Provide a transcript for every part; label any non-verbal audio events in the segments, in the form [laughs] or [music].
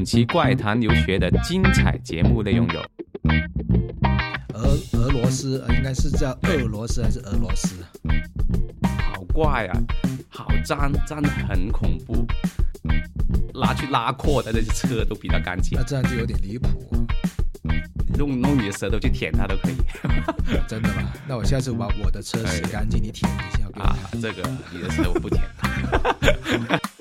本期怪谈留学的精彩节目内容有：俄俄罗斯，呃应该是叫俄罗斯还是俄罗斯？好怪啊，好脏，脏的很恐怖，拉去拉阔的那些车都比较干净那，这样就有点离谱，用用你的舌头去舔它都可以 [laughs] 真的吗？那我下次把我的车洗干净，你舔一下啊。。这个你的舌我不舔，[laughs] [laughs]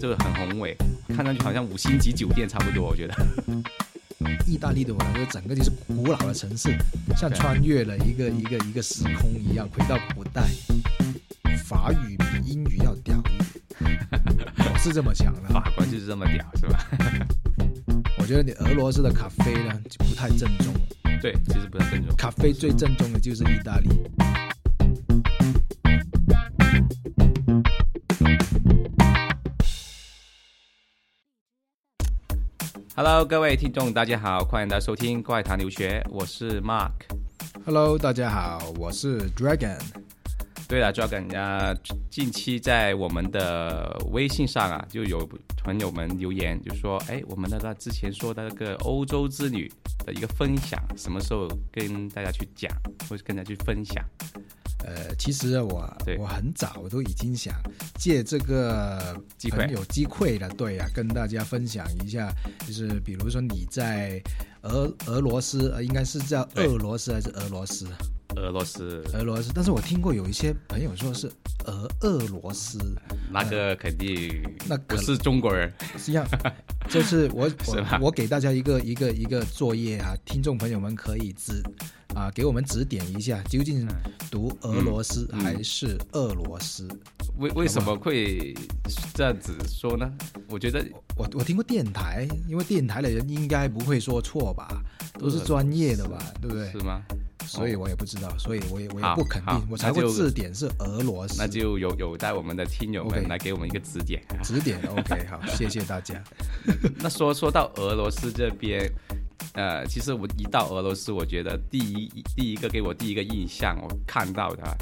这个很宏伟，看上去好像五星级酒店差不多，我觉得。[laughs] 意大利对我来说，整个就是古老的城市，像穿越了一个一个一个时空一样，回到古代。法语比英语要屌我是这么想的。法官就是这么屌，是吧？[laughs] 我觉得你俄罗斯的咖啡呢就不太正宗了，对，其实不太正宗。咖啡最正宗的就是意大利。Hello，各位听众，大家好，欢迎大家收听《怪谈留学》，我是 Mark。Hello，大家好，我是 Dragon。对了，Dragon 啊，近期在我们的微信上啊，就有朋友们留言，就说，哎，我们的那之前说的那个欧洲之旅的一个分享，什么时候跟大家去讲，或者跟大家去分享？呃，其实我我很早都已经想借这个机会。很有机会的，对呀、跟大家分享一下，就是比如说你在俄俄罗斯，呃，应该是叫俄罗斯还是俄罗斯？俄罗斯。俄罗斯，但是我听过有一些朋友说是俄俄罗斯，那个肯定那可不是中国人，是这样就是我 [laughs] 是我我给大家一个一个一个作业啊，听众朋友们可以指啊给我们指点一下，究竟读俄罗斯嗯还是俄罗斯？为为什么会这样子说呢？我觉得我我听过电台，因为电台的人应该不会说错吧，都是专业的吧，对不对是？吗？所以我也不知道，所以我也我也不肯定，我查过字典是俄罗斯，那就有有待我们的听友们来给我们一个指点。[laughs] 指点 OK 好，谢谢大家。那说说到俄罗斯这边，呃，其实我一到俄罗斯，我觉得第一第一个给我第一个印象，我看到的啊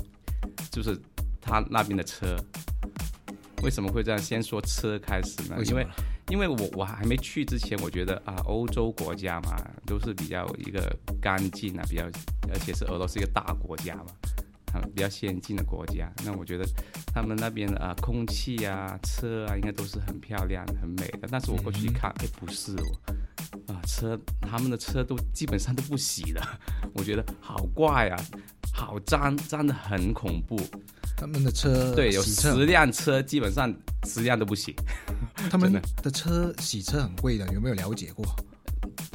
就是他那边的车。为什么会这样？先说车开始呢？为因为因为我我还没去之前，我觉得啊，欧洲国家嘛，都是比较一个干净啊，比较而且是俄罗斯一个大国家嘛，他们比较先进的国家。那我觉得他们那边的啊，空气啊、车啊，应该都是很漂亮、很美的。但是我过去一看，哎、不是哦，啊，车他们的车都基本上都不洗的，我觉得好怪啊，好脏，脏的很恐怖。他们的车对，有十辆车，基本上十辆都不洗。他们的车洗车很贵的，有没有了解过？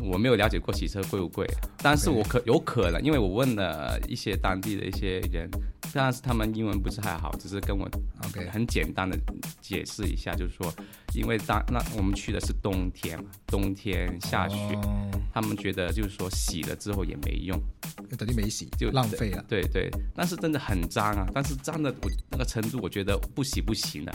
我没有了解过洗车贵不贵，但是我可有可能，因为我问了一些当地的一些人，但是他们英文不是太好，只是跟我 OK 很简单的解释一下，就是说，因为当那我们去的是冬天嘛，冬天下雪，哦他们觉得就是说洗了之后也没用，等于没洗，就浪费了。对对，但是真的很脏啊，但是脏的我那个程度，我觉得不洗不行的。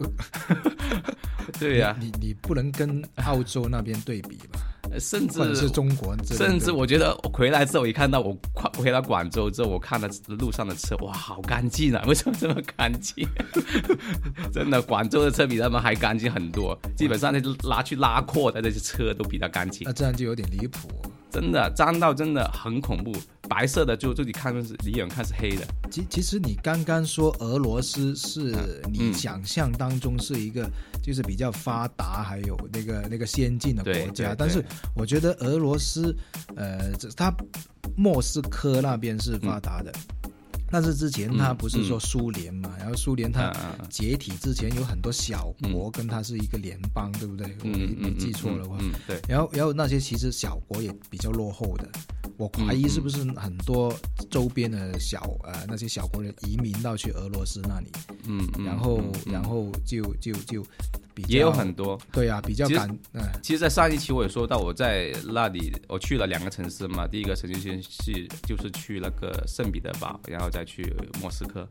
[laughs] 对呀、你你不能跟澳洲那边对比吧？呃甚至是中国甚至我觉得我回来之后，一看到我快回到广州之后，我看到路上的车，哇，好干净啊！为什么这么干净？[laughs] 真的，广州的车比他们还干净很多，基本上那些拉去拉货的那些车都比较干净那，这样就有点离谱。真的脏到真的很恐怖。白色的就自己看是离远看是黑的，其其实你刚刚说俄罗斯是你嗯想象当中是一个就是比较发达还有那个那个先进的国家，但是我觉得俄罗斯呃，这它莫斯科那边是发达的。但是之前它嗯不是说苏联嘛，然后苏联它解体之前有很多小国跟它是一个联邦，对不对？我记错的话，对，然后，然后那些其实小国也比较落后的，我怀疑是不是很多周边的小呃那些小国人移民到去俄罗斯那里，嗯，嗯然后然后就就就也有很多。对啊，比较感嗯其实，在上一期我也说到，我在那里我去了两个城市嘛，第一个城市先是就是去那个圣彼得堡，然后再去莫斯科，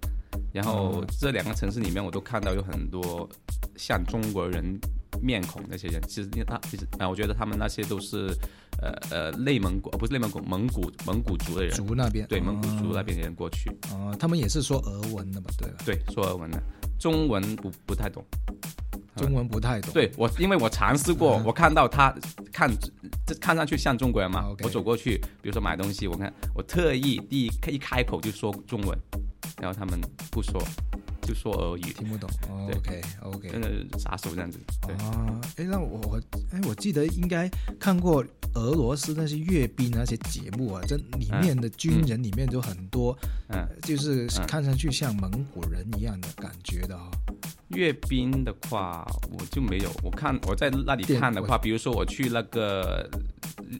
然后这两个城市里面我都看到有很多像中国人面孔那些人，其实他其实啊，我觉得他们那些都是呃呃内蒙古，呃不是内蒙古，蒙古蒙古族的人，族那边。对蒙古族那边的人过去，哦、他们也是说俄文的嘛，对吧？对说俄文的，中文不不太懂，中文不太懂。对我，因为我尝试过，嗯。我看到他看这看上去像中国人嘛，我走过去，比如说买东西，我看我特意第一一开口就说中文，然后他们不说，就说而已，听不懂。哦 OK OK。真的杀手这样子。对，啊，哎，那我我哎，我记得应该看过俄罗斯那些阅兵那些节目啊，这里面的军人里面就很多，嗯，就是嗯看上去像蒙古人一样的感觉的啊、阅兵的话，我就没有。我看我在那里看的话，比如说我去那个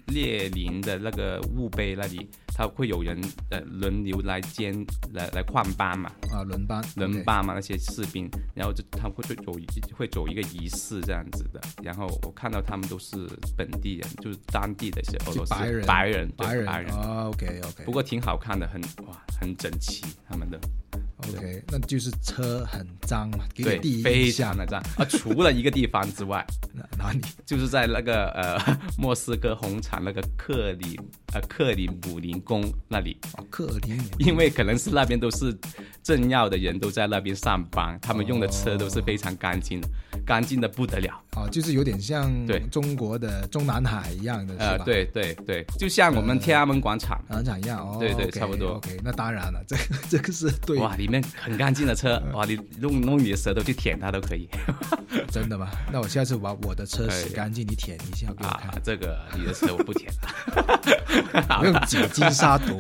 列宁的那个墓碑那里，他会有人呃轮流来监来来换班嘛，啊，轮班，轮班嘛那些士兵，然后就他会走一会走一个仪式这样子的。然后我看到他们都是本地人，就是当地的一些俄罗斯白人白人对白人白人。啊，OK OK，不过挺好看的，很哇，很整齐他们的，OK，那就是车很脏嘛，给对你第一，非印象常的脏啊！除了一个地方之外，[laughs] 哪哪里？就是在那个呃 [laughs] 莫斯科红场那个克里呃克里姆林宫那里，哦，克里姆因为可能是那边都是政要的人都在那边上班，他们用的车都是非常干净的，干净的不得了。哦，就是有点像对。中国的中南海一样的，是呃，吧？对对对，就像我们天安门广场，广场一样哦，对对差不多。OK，那当然了，这个 [laughs] 这个是对，哇，里面很干净的车，哇，你用弄你的舌头去舔它都可以。[laughs] 真的吗？那我下次把我的车哎。洗干净，你舔一下给我啊看，。这个你的车我不舔了，[laughs] [laughs] 我用酒精杀毒。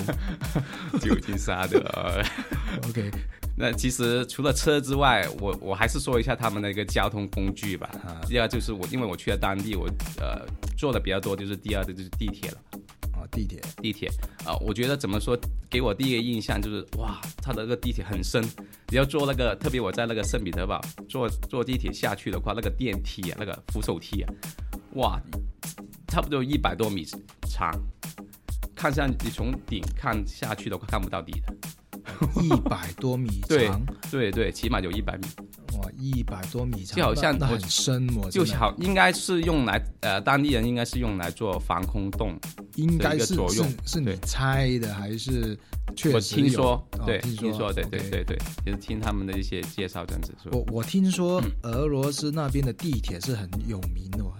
[laughs] 酒精杀的。呃 OK，[laughs] 那其实除了车之外，我我还是说一下他们的一个交通工具吧。啊第二就是我，因为我去了当地，我呃坐的比较多，就是第二的就是地铁了。哦，地铁地铁啊、我觉得怎么说，给我第一个印象就是哇，它的那个地铁很深。你要坐那个，特别我在那个圣彼得堡坐坐地铁下去的话，那个电梯啊，那个扶手梯啊，哇，差不多一百多米长，看上你从顶看下去的话看不到底的。一百多米对长，对对，起码有一百米。哇，一百多米长，就好像很深哦，真的就好，应该是用来呃，当地人应该是用来做防空洞。应该是是的一个作用是你猜的还是确我实有听说，哦对，听听说，对对对对，就是听他们的一些介绍这样子说。我我听说嗯俄罗斯那边的地铁是很有名的、哦，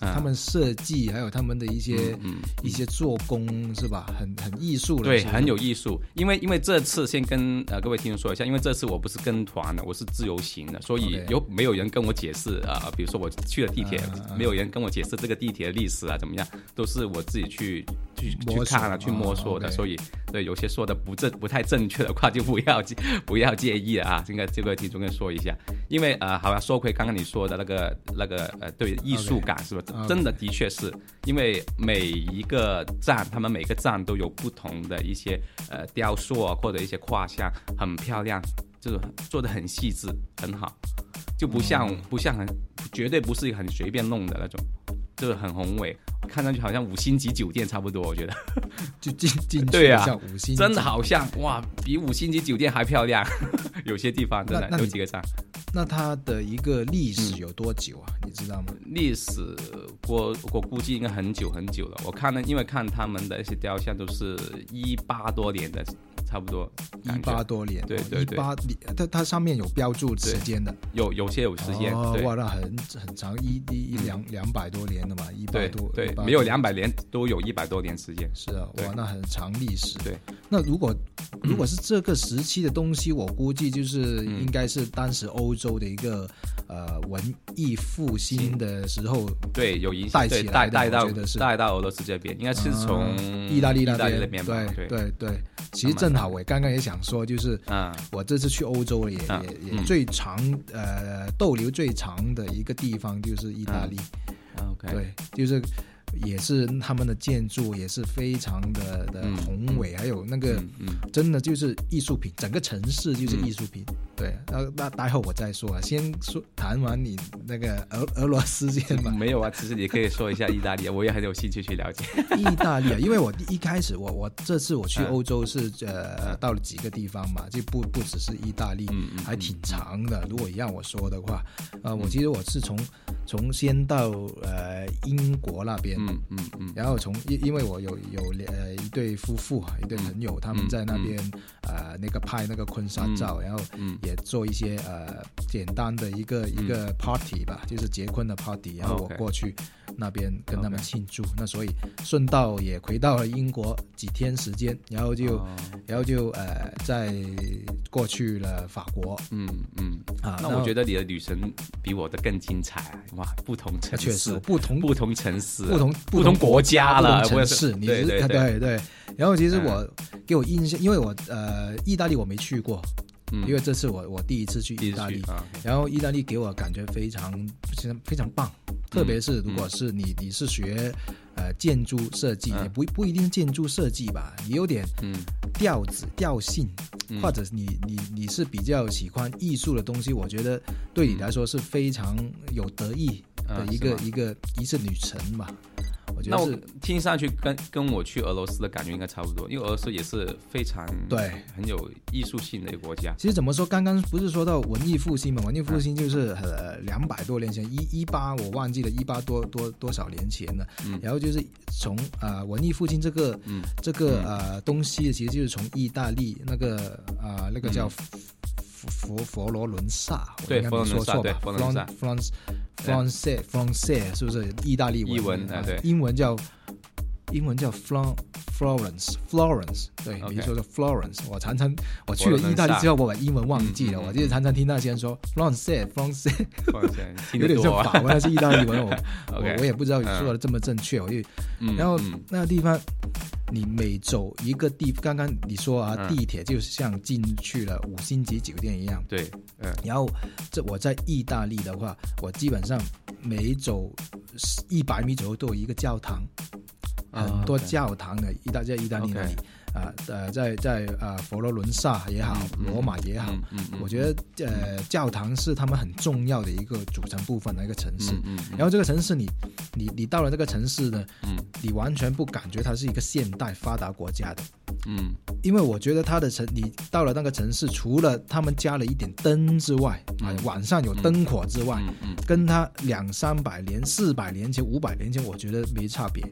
嗯他们设计还有他们的一些、嗯，一些做工是吧？很很艺术的，对，很有艺术。因为因为这次先跟呃各位听众说一下，因为这次我不是跟团的，我是自由行的，所以有没有人跟我解释啊、呃比如说我去了地铁，没有人跟我解释这个地铁的历史啊怎么样，都是我自己去去去看了、去摸索的。所以对有些说的不正不太正确的 [laughs] 话，就不要介不要介意啊。这个这个听众跟说一下，因为呃，好了，说回刚刚你说的那个那个呃，对艺术感是吧？真的的确是因为每一个站，他们每个站都有不同的一些呃雕塑啊，或者一些画像，很漂亮，就是做的很细致，很好，就不像、嗯。不像很绝对不是很随便弄的那种，就是很宏伟，看上去好像五星级酒店差不多，我觉得就 [laughs] 进进去对啊像五星级，真的好像哇，比五星级酒店还漂亮，[laughs] 有些地方真的有几个站。那它的一个历史嗯有多久啊？你知道吗？历史，我我估计应该很久很久了。我看了，因为看他们的一些雕像都是一八多年的，差不多。一八多年，对对对一八，它它上面有标注时间的，有有些有时间，哇，那很很长，一一一两两百多年的嘛，一百多，对100，没有多两百年都有一百多年时间。是啊，哇，那很长历史。对，那如果如果是这个时期的东西，我估计就是嗯应该是当时欧洲的一个呃文艺复兴的时候，对，有影响，对，带起来的带带到带到俄罗斯这边，应该是从嗯意大利那意大利那边，对对，对对。其实正好，我刚刚也想说，就是嗯我这次去欧洲也嗯也也嗯最长呃逗留最长的一个地方就是意大利，，OK，对，就是也是他们的建筑也是非常的的嗯宏伟，还有那个。真的就是艺术品，整个城市就是嗯艺术品。对，那那待会我再说啊，先说谈完你那个俄俄罗斯先吧。[laughs] 没有啊，其实你可以说一下意大利，我也很有兴趣去了解。意大利啊，[laughs] 因为我一开始我我这次我去嗯欧洲是呃到了几个地方嘛，就不不只是意大利，还挺长的。如果让我说的话，呃，我其实我是从从先到呃英国那边，嗯嗯嗯，然后从因因为我有有呃一对夫妇啊，一对朋友，他们在那边呃那个拍那个婚纱照，然后嗯也做一些呃简单的一个一个 party 吧，就是结婚的 party，然后我过去那边跟他们庆祝，那所以顺道也回到了英国几天时间，然后就、哦。然后就呃再过去了法国嗯嗯，啊，那我觉得你的旅程比我的更精彩啊！哇，不同城确市实，不同不同城市，不同不同国家了，不同城市，你是对对对。然后其实嗯我给我印象，因为我呃意大利我没去过，嗯。因为这次我我第一次去意大利，啊，然后意大利给我感觉非常非常非常棒，特别是如果是你你是学呃建筑设计，嗯也不不一定建筑设计吧，你有点嗯。调子调性，嗯。或者你你你是比较喜欢艺术的东西，我觉得对你来说是非常有得意的一个、一个一次旅程吧。我觉那我得是听上去跟跟我去俄罗斯的感觉应该差不多，因为俄罗斯也是非常对很有艺术性的一个国家。其实怎么说，刚刚不是说到文艺复兴嘛？文艺复兴就是呃两百多年前，一一八我忘记了，一八多多多少年前了。嗯然后就是从呃文艺复兴这个嗯这个呃东西，其实就是从意大利那个啊、呃那个叫佛佛佛罗伦萨，我应该没说错吧佛罗伦萨对佛罗伦萨。France France France 是不是？意大利文？英文啊哎对。英文叫英文叫 Flor Florence Florence，对，OK。没说错 Florence。我常常我去了意大利之后，我把英文忘记了，我就是常常听那些人说 France France，哇塞听有点像法文，还是意大利文，我我 [laughs] 我也不知道你说的这么正确，我就嗯然后嗯。那个地方，你每走一个地，刚刚你说啊，嗯。地铁就像进去了五星级酒店一样。对，嗯。然后这我在意大利的话，我基本上每走一百米左右都有一个教堂，啊很多教堂的，意大在意大利那里啊呃在在啊佛罗伦萨也好，罗马也好，我觉得呃教堂是他们很重要的一个组成部分的一个城市。嗯然后这个城市你，你你到了这个城市呢，嗯你完全不感觉它是一个现代发达国家的，嗯。因为我觉得它的城，你到了那个城市，除了他们加了一点灯之外，啊、嗯晚上有灯火之外，嗯嗯。跟它两三百年、四百年前、五百年前，我觉得没差别，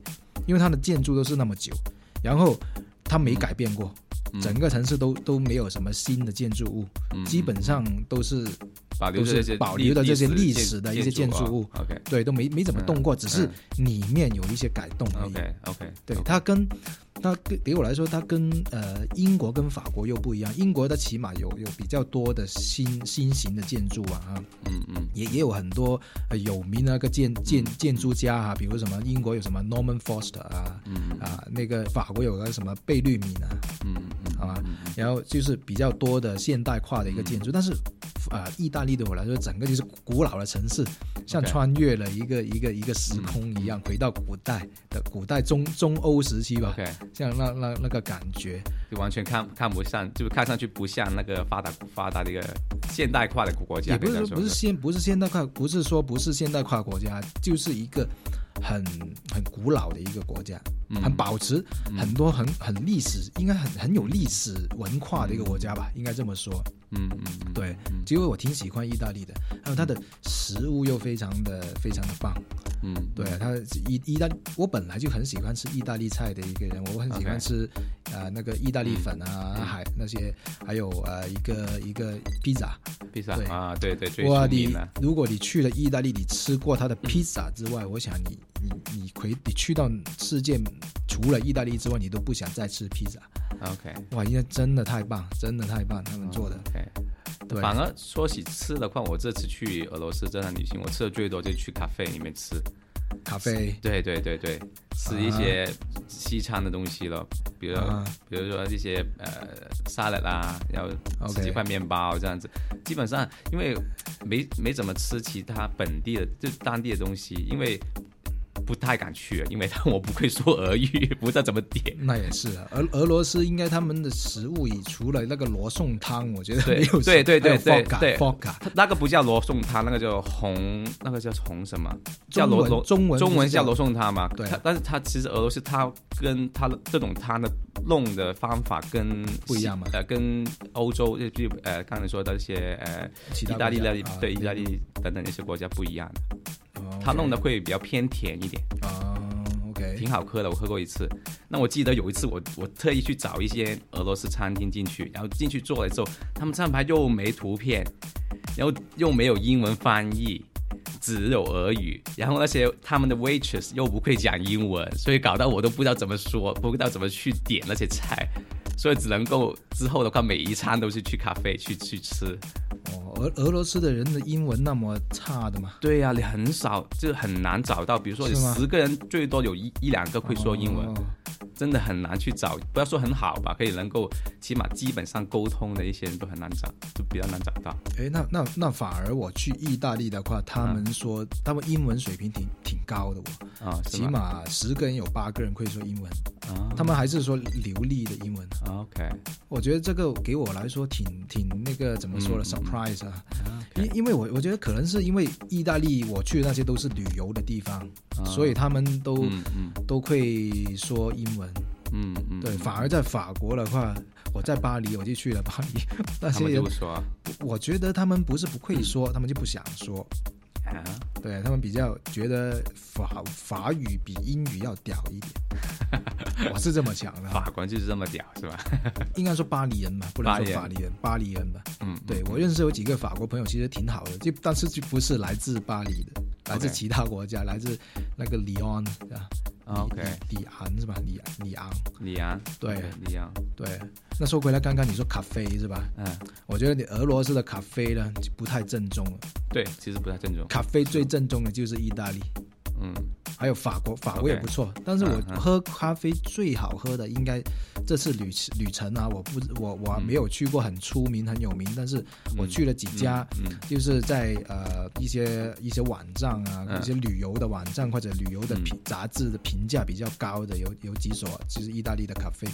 因为它的建筑都是那么久，然后它没改变过，嗯。整个城市都都没有什么新的建筑物，嗯基本上都是保留保留的这些历史的一些建筑物。啊 OK 对都没没怎么动过，嗯只是里面有一些改动而已。OK OK，对，它跟它对给我来说，它跟呃英国跟法国又不一样。英国它起码有有比较多的新新型的建筑啊，啊嗯嗯。也也有很多呃有名的那个建建建筑家啊，比如什么英国有什么 Norman Foster 啊嗯啊，那个法国有个什么贝聿铭啊，嗯嗯，好吧然后就是比较多的现代化的一个建筑，但是啊、意大利对我来说，整个就是古老的城市，像穿越了一个一个一个时空一样，回到古代的古代中中欧时期吧。OK，像那那那个感觉，就完全看看不上，就是看上去不像那个发达发达的一个现代化的国家，也不是说不是现不是现代化，不是说不是现代化国家，就是一个很很古老的一个国家，嗯很保持很多很很历史，应该很很有历史文化的一个国家吧，应该这么说。嗯嗯嗯，对嗯，其实我挺喜欢意大利的，还有它的食物又非常的非常的棒。嗯。对，它意意大利，我本来就很喜欢吃意大利菜的一个人，我很喜欢吃呃那个意大利粉啊，嗯。还那些还有呃一个一个披萨。披萨对。啊，对对，最哇，你如果你去了意大利，你吃过它的披萨之外，我想你你你回你去到世界除了意大利之外，你都不想再吃披萨。OK，哇，因为真的太棒，真的太棒，他们做的。OK。对，反而说起吃的话，我这次去俄罗斯这趟旅行，我吃的最多就是去咖啡里面吃。咖啡对对对对，吃一些西餐的东西了，比如、比如说这些呃沙拉啦，然后吃几块面包这样子。基本上因为没没怎么吃其他本地的就当地的东西，因为不太敢去，因为我不会说俄语，[laughs] 不知道怎么点。那也是啊，俄俄罗斯应该他们的食物以除了那个罗宋汤，我觉得对没有对对对对对 a 那个不叫罗宋汤，那个叫红，那个叫红什么？叫罗罗中文中文叫罗宋，汤嘛？对它但是它其实俄罗斯它跟它的这种汤的弄的方法跟不一样嘛呃，跟欧洲就就呃刚才说的那些呃其他意大利那里国家啊对意大利等等那些国家不一样的。哦它弄的会比较偏甜一点，啊，OK，挺好喝的。我喝过一次。那我记得有一次我我特意去找一些俄罗斯餐厅进去，然后进去坐了之后，他们餐牌又没图片，然后又没有英文翻译。只有俄语，然后那些他们的 waitress 又不会讲英文，所以搞到我都不知道怎么说，不知道怎么去点那些菜，所以只能够之后的话，每一餐都是去咖啡去去吃。哦，俄俄罗斯的人的英文那么差的吗？对呀、你很少，就很难找到，比如说你十个人最多有一一两个会说英文，哦真的很难去找。不要说很好吧，可以能够起码基本上沟通的一些人都很难找，就比较难找到。哎，那那那反而我去意大利的话，他们说他们英文水平挺挺高的哦，啊、起吗？码十个人有八个人会说英文，啊他们还是说流利的英文。，OK，我觉得这个给我来说挺挺那个怎么说呢嗯嗯？surprise 啊，啊因因为我我觉得可能是因为意大利我去的那些都是旅游的地方，啊所以他们都、都会说英文。嗯嗯，对，反而在法国的话，我在巴黎我就去了巴黎，[laughs] 那他些人说我觉得他们不是不会说，他们就不想说。啊，对他们比较觉得法法语比英语要屌一点，[laughs] 我是这么想的。法国就是这么屌，是吧？[laughs] 应该说巴黎人嘛，不能说法黎人，巴黎人吧。嗯，对我认识有几个法国朋友，其实挺好的，就但是就不是来自巴黎的，来自其他国家，来自那个里昂啊啊，OK，里里昂是吧？李李昂，李昂，对里昂，对。那说回来，刚刚你说咖啡是吧？嗯，我觉得你俄罗斯的咖啡呢就不太正宗了，对，其实不太正宗，咖啡最正宗的就是意大利。嗯。还有法国，法国也不错但是我喝咖啡最好喝的应该这次旅旅程啊，我不我我嗯没有去过很出名很有名，但是我去了几家，嗯就是在呃一些一些网站啊，嗯。一些旅游的网站或者旅游的评、杂志的评价比较高的有有几所，就是意大利的咖啡，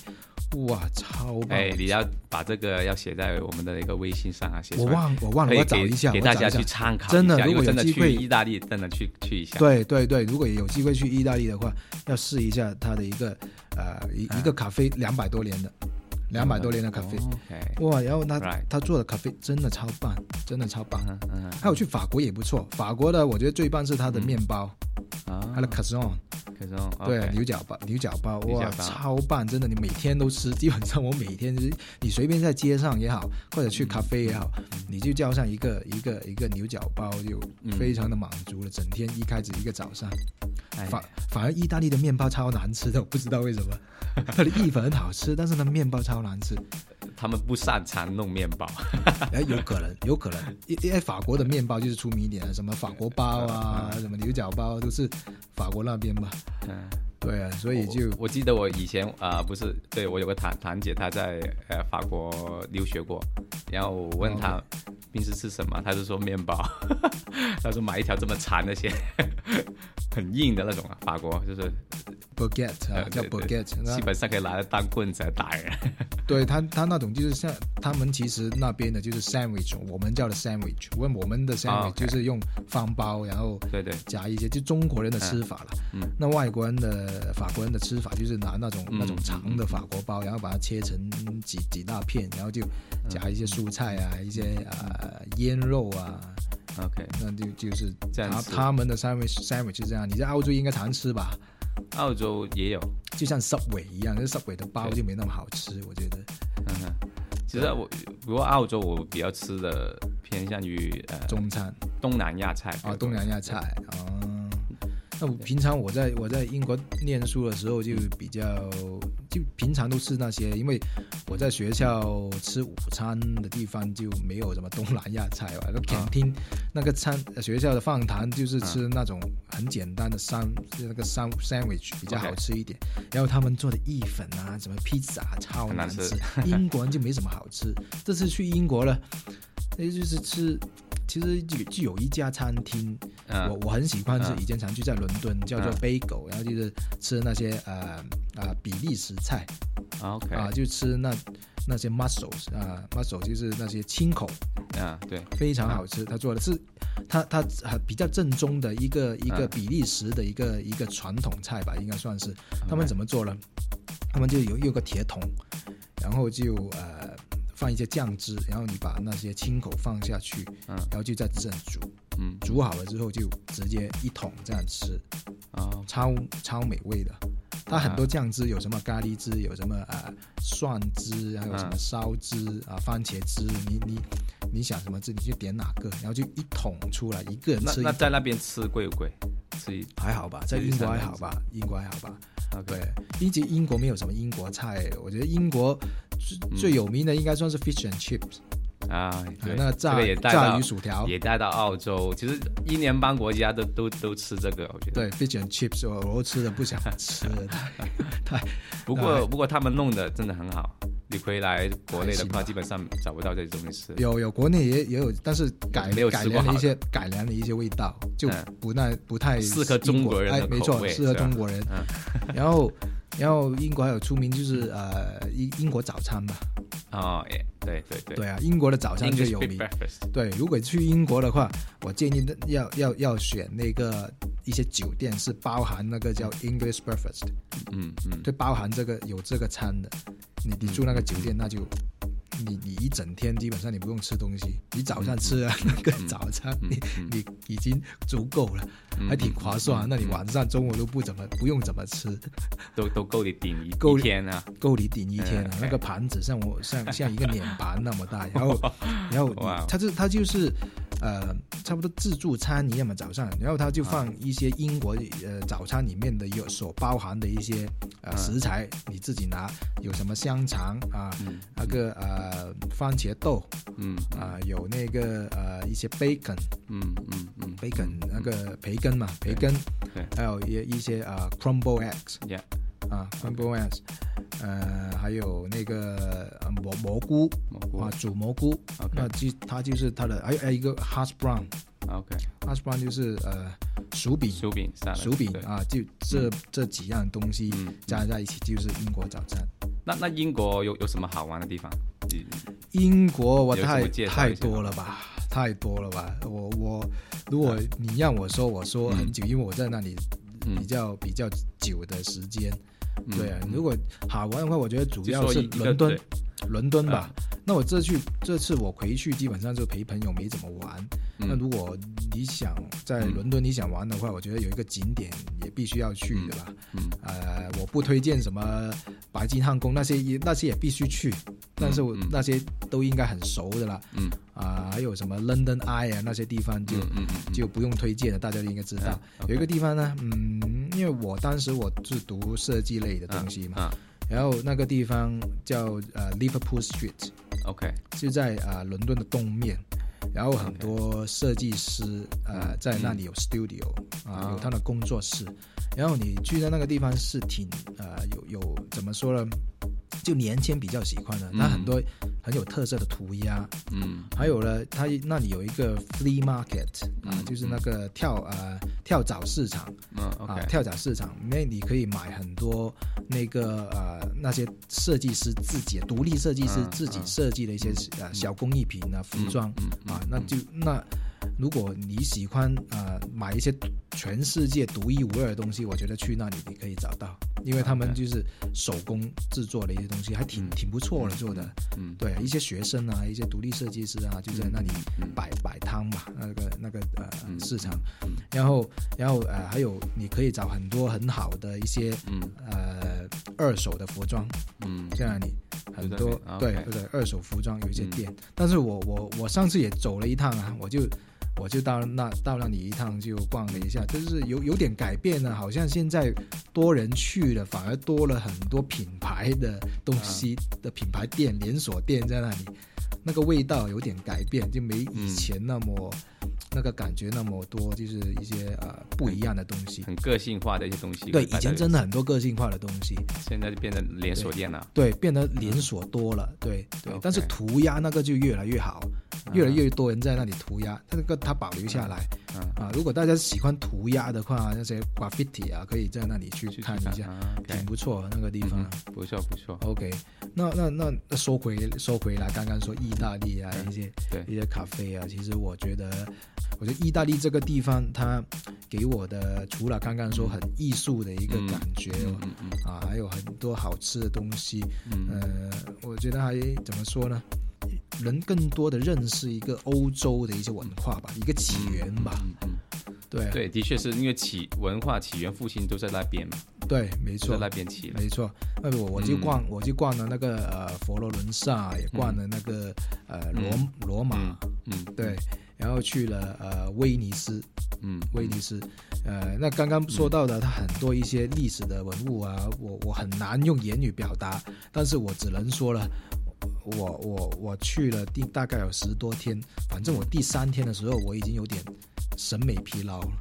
哇，超棒！哎，你要把这个要写在我们的一个微信上啊，写我忘我忘了，我找一下，给大家去参考一下。真的如果有机会意大利，真的去去一下。对对对，如果有机会去意大利的话，要试一下它的一个呃一一个咖啡两百多年的，两百多年的咖啡，哇！然后他他做的咖啡真的超棒，真的超棒。还有去法国也不错，法国的我觉得最棒是它的面包，啊，它的 croissant，可是对 OK 牛角包，牛角包，哇，牛角包超棒！真的，你每天都吃，基本上我每天就是你随便在街上也好，或者去咖啡也好，你就叫上一个一个一个牛角包，就嗯非常的满足了。整天一开始一个早上。哎反反而意大利的面包超难吃的，我不知道为什么。它 [laughs] 的意粉很好吃，但是呢面包超难吃。他们不擅长弄面包。[laughs] 哎，有可能，有可能，[laughs] 因因为法国的面包就是出名一点的，什么法国包啊，[laughs] 什么牛角包都是法国那边吧。嗯，对啊，所以就我我记得我以前啊、不是，对我有个堂堂姐，她在呃法国留学过，然后我问她平时吃什么，她就说面包，[laughs] 她说买一条这么长的线，很硬的那种啊，法国就是 baguette 啊，叫 baguette，基本上可以拿来当棍子来打人。[laughs] 对他他那种就是像他们其实那边的就是 sandwich，我们叫的 sandwich，问我们的 sandwich 就是用方包，然后对对，夹一些，就中国人的吃法了。嗯。那外国人的法国人的吃法就是拿那种、嗯那种长的法国包，然后把它切成几几大片，然后就夹一些蔬菜啊，一些呃腌肉啊，OK，那就就是他这样吃他们的 sandwich sandwich 是这样。你在澳洲应该常吃吧？澳洲也有，就像 Subway 一样，但是 Subway 的包就没那么好吃，我觉得。嗯哼，其实我不过澳洲我比较吃的偏向于呃中餐。东南亚菜啊，东南亚菜啊。那我平常我在我在英国念书的时候就比较就平常都吃那些，因为我在学校吃午餐的地方就没有什么东南亚菜吧。那 canteen 那个餐学校的饭堂就是吃那种很简单的三那个三 sandwich 比较好吃一点。然后他们做的意粉啊，什么披萨超很难吃，英国人就没什么好吃。这次去英国了，那就是吃。其实就就有一家餐厅，嗯我我很喜欢，是嗯以前常去在伦敦，叫做嗯 Bagel，然后就是吃那些呃啊比利时菜 OK 啊，就吃那那些 mussels 啊，mussel 就是那些青口，啊对非常好吃。他做的是他他很比较正宗的一个一个嗯比利时的一个一个传统菜吧，应该算是。他们怎么做呢？他们就有有个铁桶，然后就呃放一些酱汁，然后你把那些青口放下去，嗯。然后就在这煮，嗯。煮好了之后就直接一桶这样吃，哦。超超美味的。它很多酱汁，有什么咖喱汁，有什么啊蒜汁，还有什么嗯。烧汁啊番茄汁，你你你想什么汁你就点哪个，然后就一桶出来，一个人吃那那在那边吃贵不贵？吃一还好吧，在英国还好吧，英国还好吧。OK 对，并且英国没有什么英国菜，我觉得英国最有名的应该算是 fish and chips，、啊，那个炸这个也带炸鱼薯条，也带到澳洲，其实英联邦国家都 [laughs] 都都吃这个，我觉得。对 fish and chips，我我都吃的不想吃。了，[laughs] 太太不过不过他们弄的真的很好，你回来国内的话，基本上找不到这些东西吃。有有国内也也有，但是改没有改良了一些改良的一些味道，就嗯。不太不太适合中国人的哎，没错，适合中国人。嗯。然后然后英国还有出名就是呃英英国早餐吧，哦，耶，对对对。对啊，英国的早餐最有名。对，如果去英国的话，我建议要要要选那个一些酒店是包含那个叫 English breakfast，嗯嗯，对，包含这个有这个餐的。你你住那个酒店，那就你你一整天基本上你不用吃东西，你早上吃了那个早餐，嗯你嗯你已经足够了，嗯还挺划算。那你晚上中午都不怎么不用怎么吃，都都够你顶一天啊。够你顶一天啊嗯。那个盘子像我像像一个脸盘那么大，然后 [laughs] 然后它就它就是呃差不多自助餐一样嘛早上，然后他就放一些英国呃早餐里面的有所包含的一些食材，你自己拿，有什么香肠啊，嗯那个呃番茄豆嗯啊、有那个呃一些 bacon 嗯嗯嗯。bacon 那个培根嘛培根对，还有一一些呃 crumble eggs。啊，crumble eggs，呃，还有那个呃蘑蘑菇蘑菇啊，煮蘑菇，那 OK 就它就是它的，还有还有一个 hash brown。OK，hash OK，brown 就是呃薯饼，薯饼薯饼啊，就这这几样东西嗯加在一起就是英国早餐。那那英国有有什么好玩的地方？英国我太太多了吧，太多了吧，我我如果你让我说，我说很久，因为我在那里嗯比较比较久的时间。嗯对啊，嗯。如果好玩的话，我觉得主要是伦敦对，伦敦吧。那我这去这次我回去基本上就陪朋友没怎么玩。那嗯如果你想在嗯伦敦你想玩的话，我觉得有一个景点也必须要去的吧。嗯呃，我不推荐什么白金汉宫那些也那些也必须去，但是我嗯那些都应该很熟的啦。嗯啊、还有什么 London Eye 啊那些地方就、就不用推荐了，大家都应该知道。嗯有一个地方呢，嗯，因为我当时我是读设计类的东西嘛，啊然后那个地方叫呃 Liverpool Street，，OK，就在啊、呃伦敦的东面，然后很多设计师呃在那里有 studio 啊、啊。有他的工作室，然后你去的那个地方是挺呃有有怎么说呢？就年轻比较喜欢的，嗯。那很多很有特色的涂鸦，嗯。还有呢，它那里有一个 flea market 啊，嗯就是那个跳啊跳蚤市场。嗯啊，跳蚤市场，那你可以买很多那个呃那些设计师自己独立设计师嗯自己嗯。设计的一些呃小工艺品啊、服装。啊，那就那如果你喜欢啊、呃买一些全世界独一无二的东西，我觉得去那里你可以找到，因为他们就是手工制作的一些东西，还挺嗯。挺不错的做的。嗯对，一些学生啊，一些独立设计师啊，就在那里嗯摆摆摊嘛，那个那个呃嗯市场。嗯，然后然后呃还有你可以找很多很好的一些嗯。呃二手的服装嗯。在那里，很多对对对二手服装有一些嗯。店，但是我我我上次也走了一趟啊，我就。我就到那到那里一趟，就逛了一下，就是有有点改变了，好像现在多人去了，反而多了很多品牌的东西的品牌店、连锁店在那里，那个味道有点改变，就没以前那么、那个感觉那么多，就是一些呃不一样的东西。很个性化的一些东西。对，以前真的，很多个性化的东西，现在就变得连锁店了。对，变得连锁多了，对对但是涂鸦那个就越来越好，越来越多人在那里涂鸦，那个它保留下来嗯，啊。如果大家喜欢涂鸦的话，那些 graffiti 啊，可以在那里去去看一下，挺不错那个地方。嗯不错不错。OK，那那那那说回说回来，刚刚说意大利啊，一些对一些咖啡啊，其实我觉得，我觉得意大利这个地方，它给我的除了刚刚说很艺术的一个感觉哦、嗯嗯啊，还有很多好吃的东西，嗯呃，我觉得还怎么说呢？能更多的认识一个欧洲的一些文化吧，一个起源吧。对对，的确是因为起文化起源父亲都在那边嘛，对，没错在，那边起来。没错。那我我就嗯逛，我就逛了那个呃佛罗伦萨，也逛了那个呃罗嗯罗马，嗯，对，然后去了呃威尼斯，嗯，威尼斯，呃，那刚刚说到的，它很多一些历史的文物啊，我我很难用言语表达，但是我只能说了，我我我去了第大概有十多天，反正我第三天的时候，我已经有点审美疲劳了，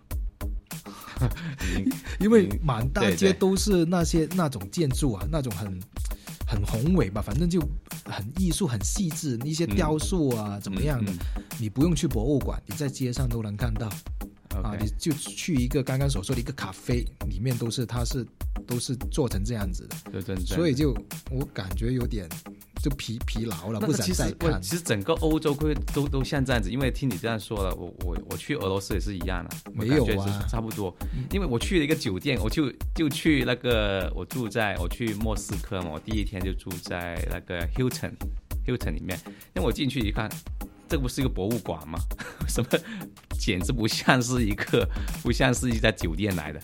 [laughs] 因为满大街都是那些那种建筑啊，那种很很宏伟吧，反正就很艺术、很细致，一些嗯雕塑啊，怎么样的，嗯你不用去博物馆，你在街上都能看到。嗯啊，你就去一个刚刚所说的一个咖啡，里面都是它是都是做成这样子的，对对对，所以就我感觉有点就疲疲劳了，不想其实不再看。其实整个欧洲会都都像这样子，因为听你这样说了，我我我去俄罗斯也是一样的，没有啊。差不多。因为我去了一个酒店，我就就去那个我住在我去莫斯科嘛，我第一天就住在那个 Hilton Hilton 里面，那我进去一看，这不是一个博物馆吗？[laughs] 什么简直不像是一个不像是一家酒店来的。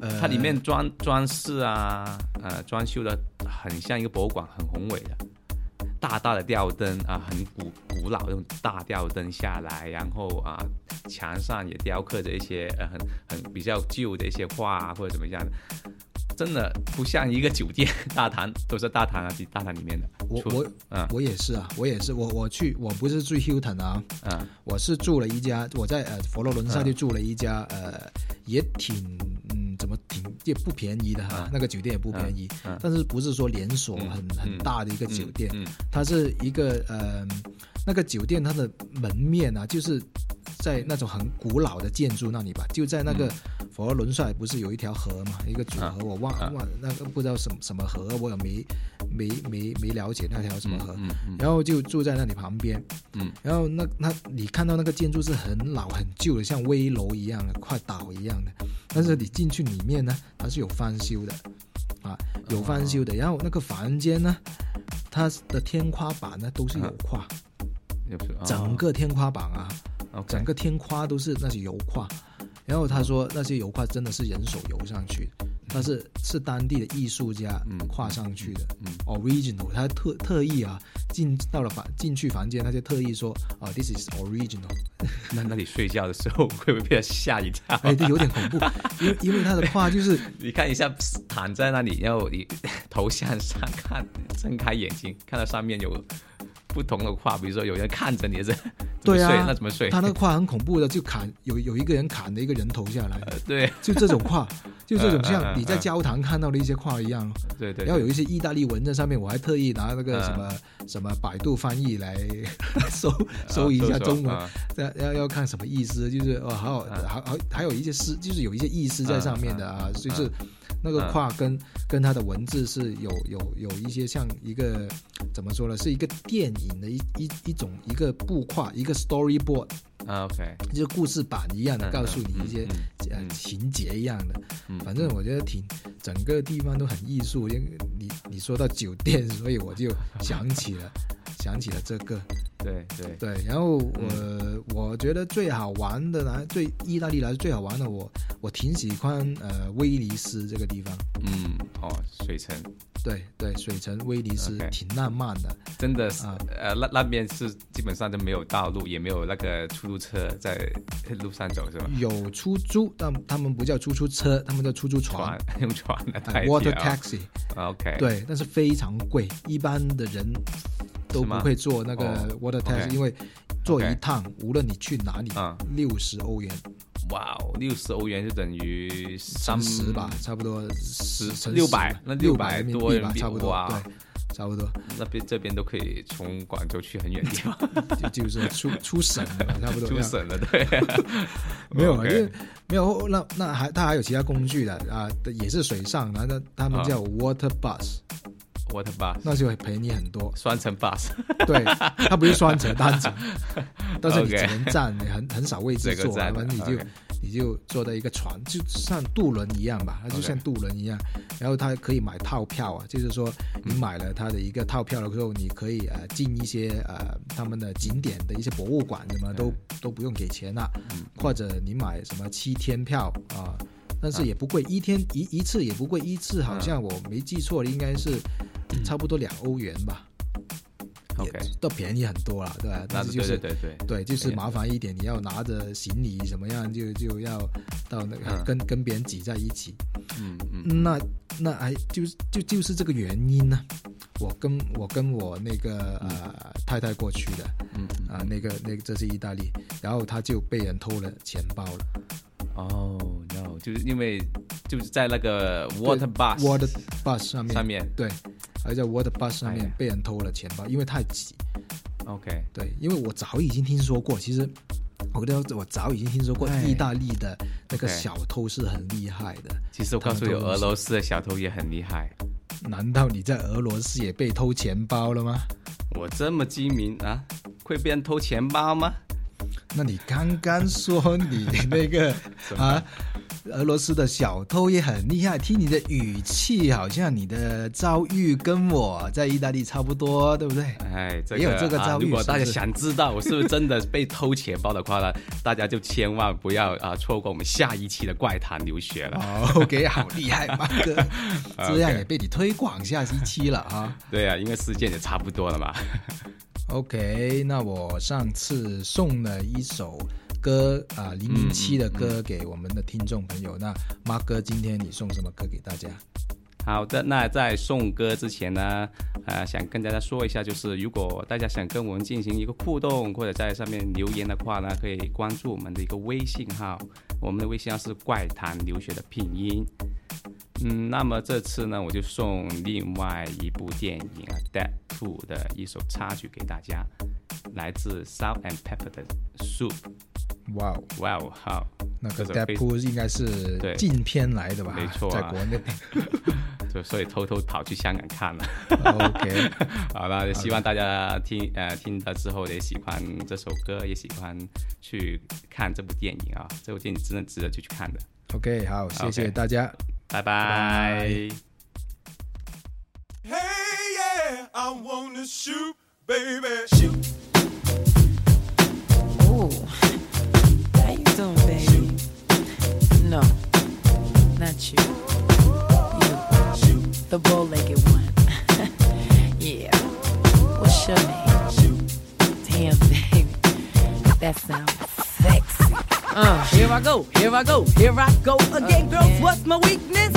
呃，它里面装装饰啊，呃，装修的很像一个博物馆，很宏伟的，大大的吊灯啊，很古古老那种大吊灯下来，然后啊，墙上也雕刻着一些呃很很比较旧的一些画啊，或者怎么样的，真的不像一个酒店大堂，都是大堂啊，大堂里面的。我我嗯。我也是啊，我也是，我我去我不是住 Hilton 啊，嗯。我是住了一家，我在呃佛罗伦萨嗯。就住了一家呃也挺嗯怎么挺也不便宜的哈、嗯。那个酒店也不便宜，嗯但是不是说连锁嗯很、嗯。很大的一个酒店，嗯。它是一个呃，那个酒店它的门面啊，就是在那种很古老的建筑那里吧，就在那个佛罗伦萨不是有一条河嘛，一个主河，我忘啊忘那个不知道什么什么河，我也没没没没了解那条什么河，嗯嗯然后就住在那里旁边，嗯。然后那那你看到那个建筑是很老很旧的，像危楼一样的，快倒一样的，但是你进去里面呢，它是有翻修的，啊，有翻修的，然后那个房间呢，它的天花板呢都是有画，也不是整个天花板啊，整个天花都是那些油画，然后他说那些油画真的是人手油上去的，但是是当地的艺术家嗯。画上去的。嗯。original，他特特意啊进到了房进去房间，他就特意说啊、t h i s is original，那那你睡觉的时候会不会被他吓一跳？哎，这有点恐怖，[laughs] 因为因为他的画就是 [laughs] 你看一下，躺在那里，然后你头向上看，睁开眼睛，看到上面有不同的画，比如说有人看着你，这 [laughs] 怎么对啊？那怎么睡？他那个画很恐怖的，就砍 [laughs] 有有一个人砍了一个人头下来，呃，对。就这种画，[laughs] 就这种像你在教堂看到的一些画一样。对对，然后有一些意大利文在上面，我还特意拿那个嗯。什么、什么百度翻译来搜搜一下中文，啊。要要要看什么意思，就是哦，还有嗯。还还还有一些诗，就是有一些意思在上面的啊，就是那个画跟跟它的文字是有有有一些像一个怎么说呢，是一个电影的一一一种一个布跨，一个 storyboard，啊，OK，就是故事板一样的，嗯告诉你一些嗯呃嗯。情节一样的。嗯反正我觉得挺整个地方都很艺术，因为你你说到酒店，所以我就想起了 [laughs] 想起了这个。对对，对，然后我、嗯。我觉得最好玩的来，对意大利来说最好玩的，我我挺喜欢呃威尼斯这个地方。嗯，哦，水城对对，水城威尼斯挺浪漫的。真的是啊，呃，那那边是基本上就没有道路，也没有那个出租车在路上走，是吧？有出租，但他们不叫出租车，他们叫出租船 [laughs] 船用船的呃代替，water 啊 taxi。OK，，对，但是非常贵，一般的人都不会坐那个哦 water taxi，、因为坐一趟无论你去哪里，嗯，六十欧元，哇哦，六十欧元就等于三乘十吧，差不多十乘六百10那六600人民币吧，多人民币差不多，啊对，差不多，那边这边都可以从广州去很远的地方，[laughs] 就就是出出省了吧，差不多。[laughs] 出省了，对，[laughs] 没有，因为没有那那还他还有其他工具的啊，也是水上的，那他们啊。叫 water bus，、water bus，那就会便宜很多。双层 bus，对，它不是双层单层，[laughs] 但是你只能站，你很很少位置坐，反正你就你就坐在一个船，就像渡轮一样吧，它就像渡轮一样。然后它可以买套票啊，就是说你买了它的一个套票了之后，你可以呃进一些呃他们的景点的一些博物馆什么都都不用给钱了，或者你买什么七天票啊。但是也不贵，一天一一次也不贵，一次好像我没记错，应该是差不多两欧元吧，也 OK，都便宜很多了，对吧？那对但是就是对对对，对，就是麻烦一点，你要拿着行李怎么样，就就要到那个、嗯。跟跟别人挤在一起。嗯嗯。那那还就是就就是这个原因呢。我跟我跟我那个呃太太过去的啊、那个那个这是意大利，然后他就被人偷了钱包了。哦、no，就是因为就是在那个 water bus water bus 上面上面对，而在 water bus 上面被人偷了钱包，因为太挤。，OK，对，因为我早已经听说过，其实我跟你说，我早已经听说过哎意大利的那个小偷是很厉害的。其实我告诉你，俄罗斯的小偷也很厉害。难道你在俄罗斯也被偷钱包了吗？我这么精明啊，会被人偷钱包吗？那你刚刚说你那个 [laughs] 啊，俄罗斯的小偷也很厉害，听你的语气，好像你的遭遇跟我在意大利差不多，对不对？哎，这个也有这个遭遇啊如果大家想知道我是不是真的被偷钱包的话呢，大家就千万不要啊错过我们下一期的怪谈留学了。[laughs] 哦 OK，好厉害，马哥，[laughs] 这样也被你推广下一期了啊。对啊，因为时间也差不多了嘛。OK，那我上次送了一首歌啊，零零七的歌给我们的听众朋友。那马哥，今天你送什么歌给大家？好的，那在送歌之前呢，呃，想跟大家说一下，就是如果大家想跟我们进行一个互动，或者在上面留言的话呢，可以关注我们的一个微信号，我们的微信号是怪谈留学的拼音。嗯，那么这次呢，我就送另外一部电影啊，《Dead Two》的一首插曲给大家，来自 Salt and Pepper 的 Soup。哇哦，哇哦，好，那个这首非 Deadpool 应该是对禁片来的吧？没错啊在国内。[laughs] 就所以偷偷跑去香港看了。OK，[laughs] 好了，希望大家听呃听了之后也喜欢这首歌，也喜欢去看这部电影啊！这部电影真的值得去去看的。OK，好，谢谢大家。拜拜。拜 Hey, yeah, I wanna shoot, baby. Shoot. No, not you. You, the bow-legged one. [laughs] yeah. What's your name? Damn, baby, that sounds sexy. Uh, here I go, here I go, here I go again, girls. Oh, What's my weakness?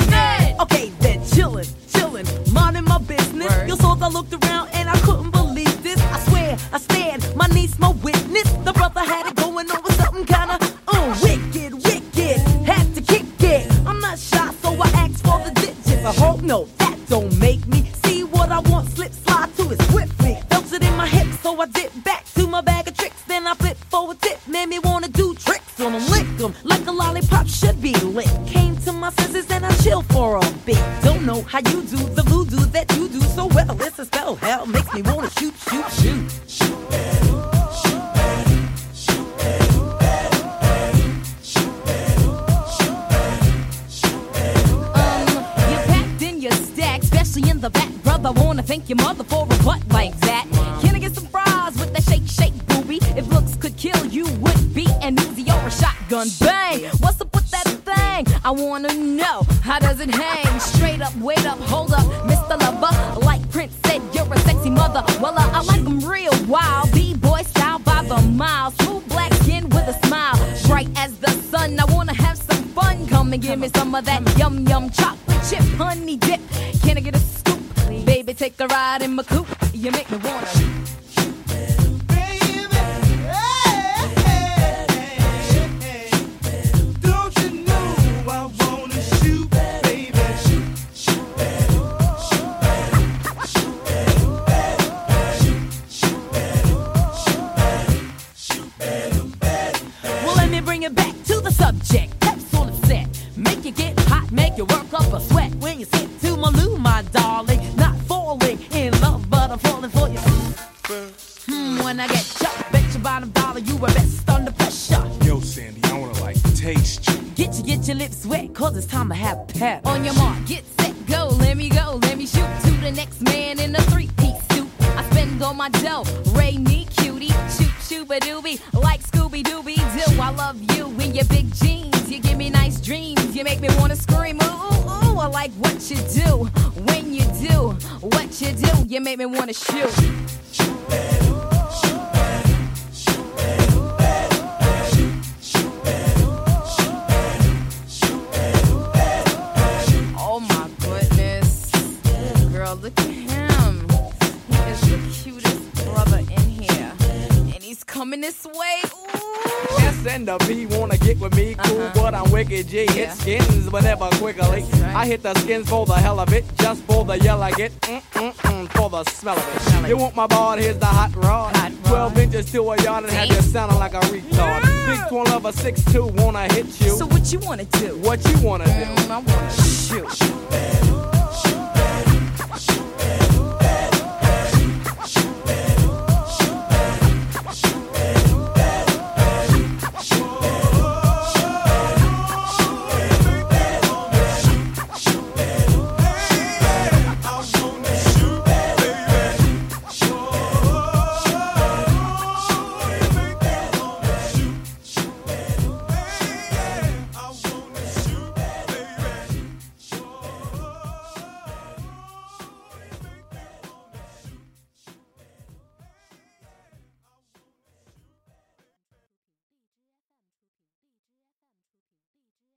Okay, then chillin', chillin', minding my business. Word. You saw I looked around and I couldn't believe this. I swear, I stand, my niece, my witness. The brother had it going on with something kinda uh, wicked. I want. Slip, slide to it swiftly. Felt it in my hips, so I dip back to my bag of tricks. Then I flip for a tip, made me wanna do tricks on them, lick them like a lollipop should be lit. Came to my senses and I chill for a bit. Don't know how you do the coming this way. Ooh. S and the B wanna get with me, cool, Uh-huh. but I'm wicked G. Yeah. Hit skins, but never quickly. Right. I hit the skins for the hell of it, just for the yell I get, mm mm mm, for the smell of it. Smell. You want my ball? Here's the hot rod. Hot rod. Twelve inches to a yard and have you sounding like a retard. Big twin lover, six two, wanna hit you. So what you wanna do? what you wanna do? Mm, I wanna shoot.